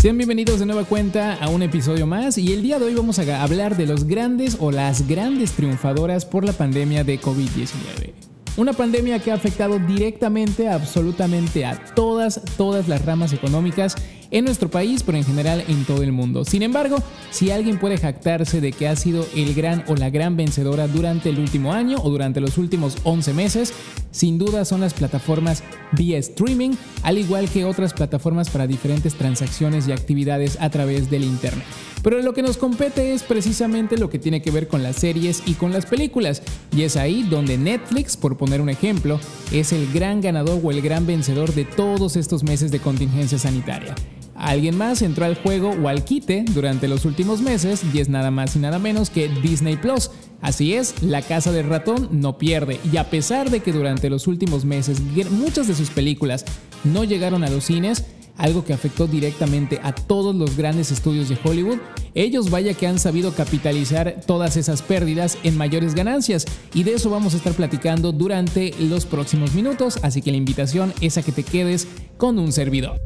Sean bienvenidos de nueva cuenta a un episodio más y el día de hoy vamos a hablar de los grandes o las grandes triunfadoras por la pandemia de COVID-19. Una pandemia que ha afectado directamente absolutamente a todas, todas las ramas económicas en nuestro país, pero en general en todo el mundo. Sin embargo, si alguien puede jactarse de que ha sido el gran o la gran vencedora durante el último año o durante los últimos 11 meses, sin duda son las plataformas vía streaming, al igual que otras plataformas para diferentes transacciones y actividades a través del Internet. Pero lo que nos compete es precisamente lo que tiene que ver con las series y con las películas, y es ahí donde Netflix, por poner un ejemplo, es el gran ganador o el gran vencedor de todos estos meses de contingencia sanitaria. Alguien más entró al juego o al quite durante los últimos meses y es nada más y nada menos que Disney Plus. Así es, la casa del ratón no pierde y a pesar de que durante los últimos meses muchas de sus películas no llegaron a los cines, algo que afectó directamente a todos los grandes estudios de Hollywood, ellos vaya que han sabido capitalizar todas esas pérdidas en mayores ganancias y de eso vamos a estar platicando durante los próximos minutos, así que la invitación es a que te quedes con un servidor.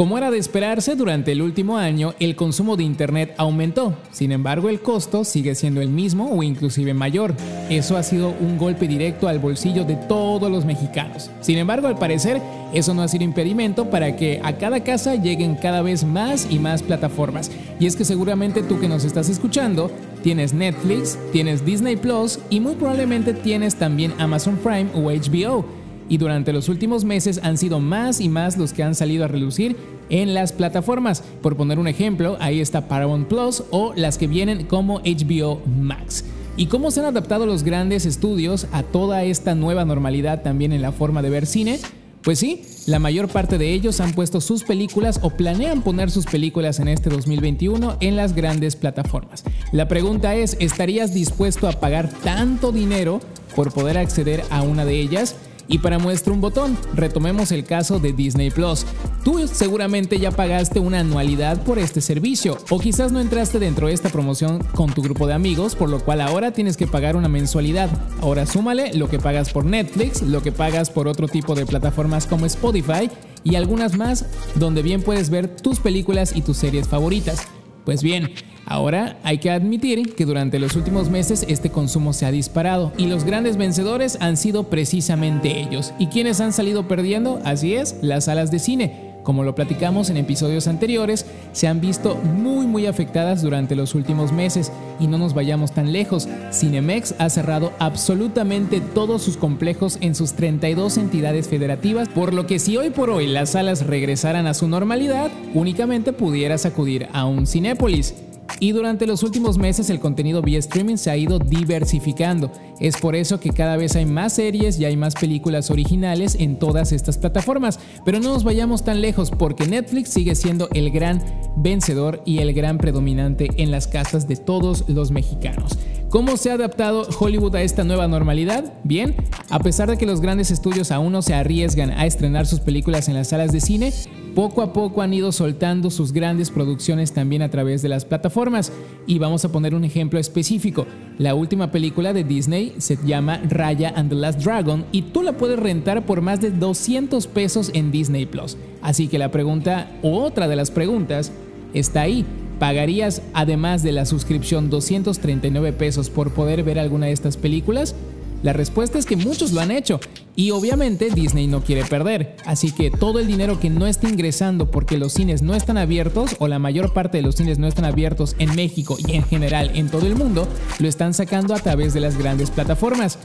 Como era de esperarse, durante el último año el consumo de Internet aumentó, sin embargo el costo sigue siendo el mismo o inclusive mayor. Eso ha sido un golpe directo al bolsillo de todos los mexicanos. Sin embargo, al parecer, eso no ha sido impedimento para que a cada casa lleguen cada vez más y más plataformas. Y es que seguramente tú que nos estás escuchando, tienes Netflix, tienes Disney Plus y muy probablemente tienes también Amazon Prime o HBO y durante los últimos meses han sido más y más los que han salido a relucir en las plataformas. Por poner un ejemplo, ahí está Paramount Plus o las que vienen como HBO Max. ¿Y cómo se han adaptado los grandes estudios a toda esta nueva normalidad también en la forma de ver cine? Pues sí, la mayor parte de ellos han puesto sus películas o planean poner sus películas en este 2021 en las grandes plataformas. La pregunta es, ¿estarías dispuesto a pagar tanto dinero por poder acceder a una de ellas? Y para muestra un botón, retomemos el caso de Disney Plus. Tú seguramente ya pagaste una anualidad por este servicio, o quizás no entraste dentro de esta promoción con tu grupo de amigos, por lo cual ahora tienes que pagar una mensualidad. Ahora súmale lo que pagas por Netflix, lo que pagas por otro tipo de plataformas como Spotify y algunas más donde bien puedes ver tus películas y tus series favoritas. Pues bien, ahora hay que admitir que durante los últimos meses este consumo se ha disparado y los grandes vencedores han sido precisamente ellos. ¿Y quienes han salido perdiendo? Así es, las salas de cine. Como lo platicamos en episodios anteriores, se han visto muy muy afectadas durante los últimos meses y no nos vayamos tan lejos. Cinemex ha cerrado absolutamente todos sus complejos en sus 32 entidades federativas, por lo que si hoy por hoy las salas regresaran a su normalidad, únicamente pudieras acudir a un Cinépolis. Y durante los últimos meses el contenido vía streaming se ha ido diversificando. Es por eso que cada vez hay más series y hay más películas originales en todas estas plataformas. Pero no nos vayamos tan lejos porque Netflix sigue siendo el gran vencedor y el gran predominante en las casas de todos los mexicanos. ¿Cómo se ha adaptado Hollywood a esta nueva normalidad? Bien, a pesar de que los grandes estudios aún no se arriesgan a estrenar sus películas en las salas de cine, poco a poco han ido soltando sus grandes producciones también a través de las plataformas. Y vamos a poner un ejemplo específico. La última película de Disney se llama Raya and the Last Dragon y tú la puedes rentar por más de 200 pesos en Disney Plus. Así que la pregunta, o otra de las preguntas, está ahí. ¿Pagarías además de la suscripción 239 pesos por poder ver alguna de estas películas? La respuesta es que muchos lo han hecho y obviamente Disney no quiere perder, así que todo el dinero que no está ingresando porque los cines no están abiertos o la mayor parte de los cines no están abiertos en México y en general en todo el mundo, lo están sacando a través de las grandes plataformas.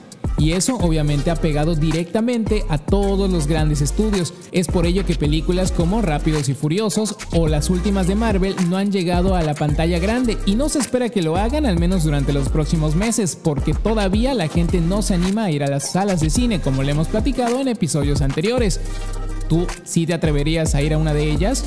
Y eso obviamente ha pegado directamente a todos los grandes estudios. Es por ello que películas como Rápidos y Furiosos o las últimas de Marvel no han llegado a la pantalla grande y no se espera que lo hagan al menos durante los próximos meses porque todavía la gente no se anima a ir a las salas de cine como le hemos platicado en episodios anteriores. ¿Tú sí te atreverías a ir a una de ellas?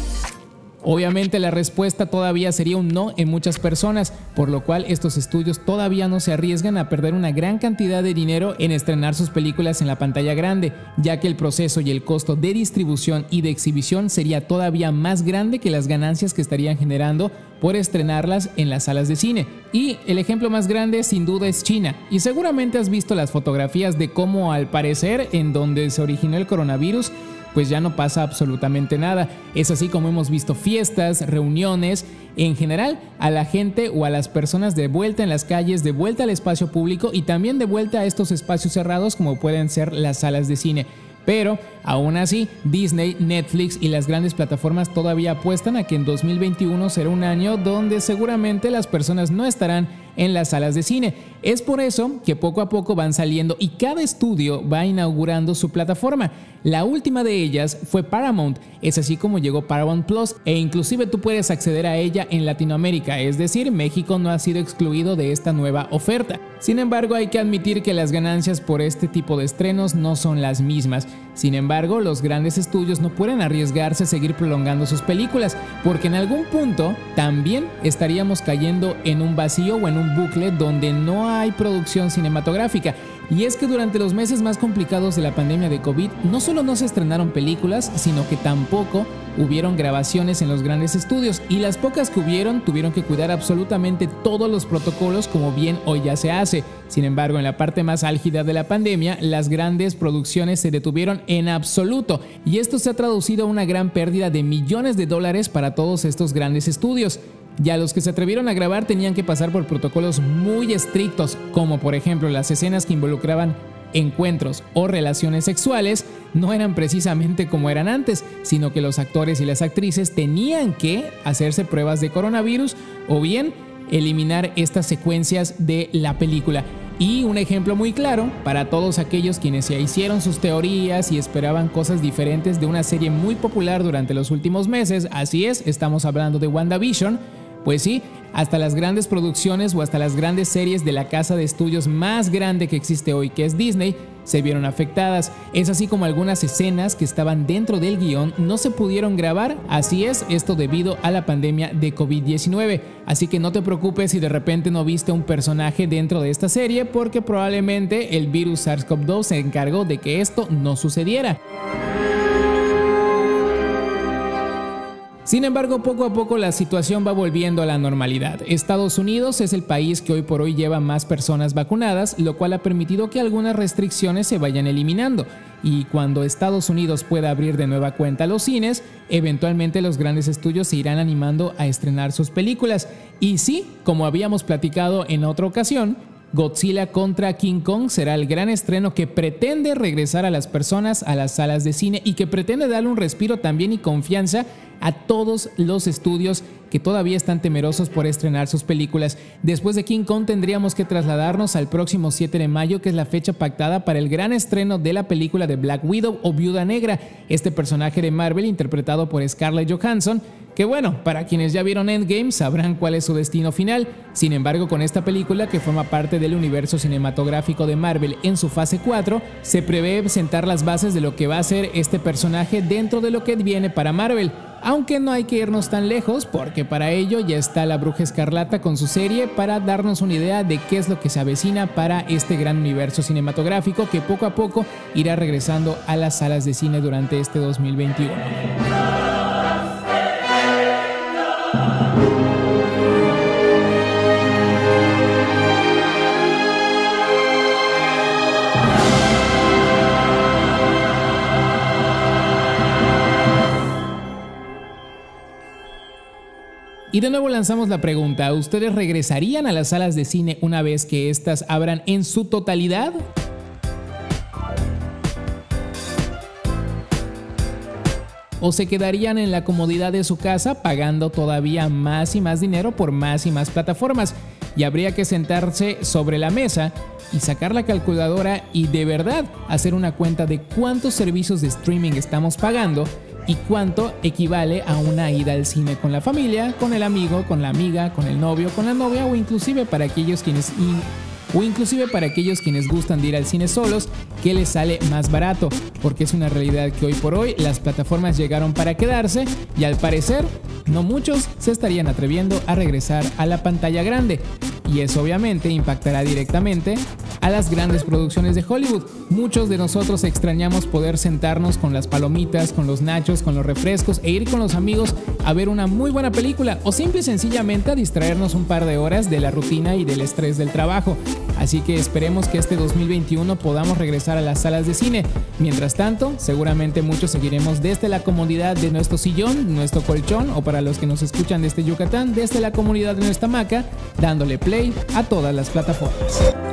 Obviamente la respuesta todavía sería un no en muchas personas, por lo cual estos estudios todavía no se arriesgan a perder una gran cantidad de dinero en estrenar sus películas en la pantalla grande, ya que el proceso y el costo de distribución y de exhibición sería todavía más grande que las ganancias que estarían generando por estrenarlas en las salas de cine. Y el ejemplo más grande sin duda es China, y seguramente has visto las fotografías de cómo al parecer en donde se originó el coronavirus, pues ya no pasa absolutamente nada. Es así como hemos visto fiestas, reuniones, en general a la gente o a las personas de vuelta en las calles, de vuelta al espacio público y también de vuelta a estos espacios cerrados como pueden ser las salas de cine. Pero aún así, Disney, Netflix y las grandes plataformas todavía apuestan a que en 2021 será un año donde seguramente las personas no estarán en las salas de cine. Es por eso que poco a poco van saliendo y cada estudio va inaugurando su plataforma. La última de ellas fue Paramount, es así como llegó Paramount Plus e inclusive tú puedes acceder a ella en Latinoamérica, es decir, México no ha sido excluido de esta nueva oferta. Sin embargo, hay que admitir que las ganancias por este tipo de estrenos no son las mismas. Sin embargo, los grandes estudios no pueden arriesgarse a seguir prolongando sus películas, porque en algún punto también estaríamos cayendo en un vacío o en un bucle donde no hay producción cinematográfica. Y es que durante los meses más complicados de la pandemia de COVID, no solo no se estrenaron películas, sino que tampoco hubieron grabaciones en los grandes estudios y las pocas que hubieron tuvieron que cuidar absolutamente todos los protocolos como bien hoy ya se hace. Sin embargo, en la parte más álgida de la pandemia, las grandes producciones se detuvieron en absoluto y esto se ha traducido a una gran pérdida de millones de dólares para todos estos grandes estudios. Ya los que se atrevieron a grabar tenían que pasar por protocolos muy estrictos, como por ejemplo las escenas que involucraban encuentros o relaciones sexuales no eran precisamente como eran antes, sino que los actores y las actrices tenían que hacerse pruebas de coronavirus o bien eliminar estas secuencias de la película. Y un ejemplo muy claro para todos aquellos quienes ya hicieron sus teorías y esperaban cosas diferentes de una serie muy popular durante los últimos meses, así es, estamos hablando de WandaVision, pues sí, hasta las grandes producciones o hasta las grandes series de la casa de estudios más grande que existe hoy, que es Disney, se vieron afectadas. Es así como algunas escenas que estaban dentro del guion no se pudieron grabar. Así es, esto debido a la pandemia de COVID-19. Así que no te preocupes si de repente no viste un personaje dentro de esta serie porque probablemente el virus SARS-CoV-2 se encargó de que esto no sucediera. Sin embargo, poco a poco la situación va volviendo a la normalidad. Estados Unidos es el país que hoy por hoy lleva más personas vacunadas, lo cual ha permitido que algunas restricciones se vayan eliminando. Y cuando Estados Unidos pueda abrir de nueva cuenta los cines, eventualmente los grandes estudios se irán animando a estrenar sus películas. Y sí, como habíamos platicado en otra ocasión, Godzilla contra King Kong será el gran estreno que pretende regresar a las personas a las salas de cine y que pretende darle un respiro también y confianza a todos los estudios que todavía están temerosos por estrenar sus películas. Después de King Kong tendríamos que trasladarnos al próximo 7 de mayo, que es la fecha pactada para el gran estreno de la película de Black Widow o Viuda Negra, este personaje de Marvel interpretado por Scarlett Johansson, que bueno, para quienes ya vieron Endgame sabrán cuál es su destino final. Sin embargo, con esta película, que forma parte del universo cinematográfico de Marvel en su fase 4, se prevé sentar las bases de lo que va a ser este personaje dentro de lo que viene para Marvel. Aunque no hay que irnos tan lejos, porque para ello ya está la Bruja Escarlata con su serie para darnos una idea de qué es lo que se avecina para este gran universo cinematográfico que poco a poco irá regresando a las salas de cine durante este 2021. Y de nuevo lanzamos la pregunta, ¿ustedes regresarían a las salas de cine una vez que éstas abran en su totalidad? ¿O se quedarían en la comodidad de su casa pagando todavía más y más dinero por más y más plataformas? Y habría que sentarse sobre la mesa y sacar la calculadora y de verdad hacer una cuenta de cuántos servicios de streaming estamos pagando y cuánto equivale a una ida al cine con la familia, con el amigo, con la amiga, con el novio, con la novia o inclusive para aquellos quienes o inclusive para aquellos quienes gustan de ir al cine solos, que les sale más barato, porque es una realidad que hoy por hoy las plataformas llegaron para quedarse y al parecer no muchos se estarían atreviendo a regresar a la pantalla grande. Y eso obviamente impactará directamente a las grandes producciones de Hollywood. Muchos de nosotros extrañamos poder sentarnos con las palomitas, con los nachos, con los refrescos e ir con los amigos a ver una muy buena película o simple y sencillamente a distraernos un par de horas de la rutina y del estrés del trabajo. Así que esperemos que este 2021 podamos regresar a las salas de cine. Mientras tanto, seguramente muchos seguiremos desde la comodidad de nuestro sillón, nuestro colchón o para los que nos escuchan desde Yucatán, desde la comunidad de nuestra hamaca, dándole a todas las plataformas.